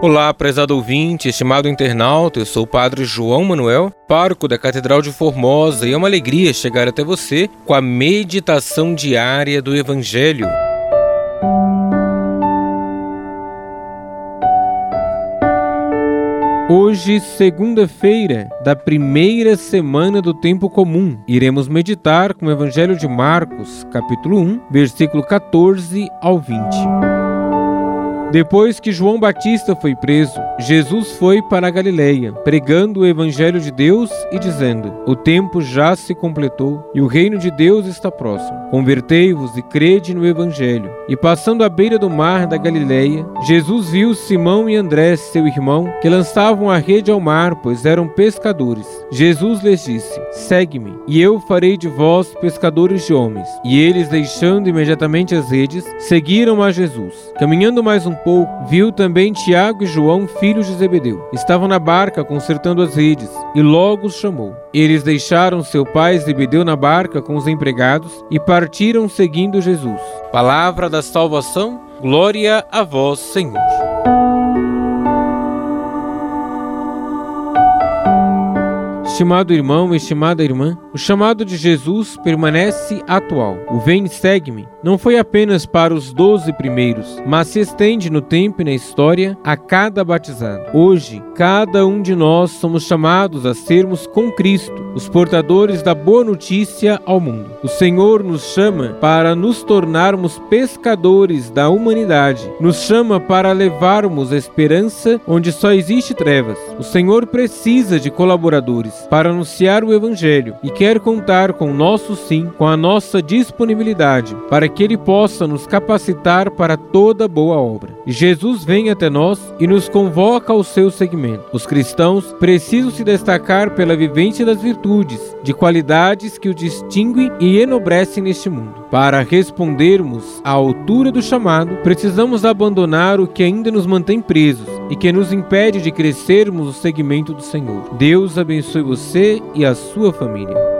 Olá, prezado ouvinte, estimado internauta, eu sou o Padre João Manuel, pároco da Catedral de Formosa, e é uma alegria chegar até você com a meditação diária do Evangelho. Hoje, segunda-feira da primeira semana do tempo comum, iremos meditar com o Evangelho de Marcos, capítulo 1, versículo 14 ao 20. Depois que João Batista foi preso, Jesus foi para a Galileia, pregando o evangelho de Deus e dizendo: O tempo já se completou e o reino de Deus está próximo. Convertei-vos e crede no evangelho. E passando à beira do mar da Galileia, Jesus viu Simão e André, seu irmão, que lançavam a rede ao mar, pois eram pescadores. Jesus lhes disse: Segue-me, e eu farei de vós pescadores de homens. E eles, deixando imediatamente as redes, seguiram a Jesus. Caminhando mais um pouco, viu também Tiago e João, filhos de Zebedeu. Estavam na barca consertando as redes, e logo os chamou. Eles deixaram seu pai Zebedeu na barca com os empregados e partiram seguindo Jesus. Palavra da salvação, glória a vós, Senhor. Estimado irmão, estimada irmã, o chamado de Jesus permanece atual. O Vem segue-me não foi apenas para os doze primeiros, mas se estende no tempo e na história a cada batizado. Hoje, cada um de nós somos chamados a sermos com Cristo, os portadores da boa notícia ao mundo. O Senhor nos chama para nos tornarmos pescadores da humanidade, nos chama para levarmos a esperança onde só existe trevas. O Senhor precisa de colaboradores para anunciar o Evangelho e quer contar com o nosso sim, com a nossa disponibilidade, para que Ele possa nos capacitar para toda boa obra. Jesus vem até nós e nos convoca ao seu segmento. Os cristãos precisam se destacar pela vivência das virtudes, de qualidades que o distinguem e enobrecem neste mundo. Para respondermos à altura do chamado, precisamos abandonar o que ainda nos mantém presos e que nos impede de crescermos no segmento do Senhor. Deus abençoe você e a sua família.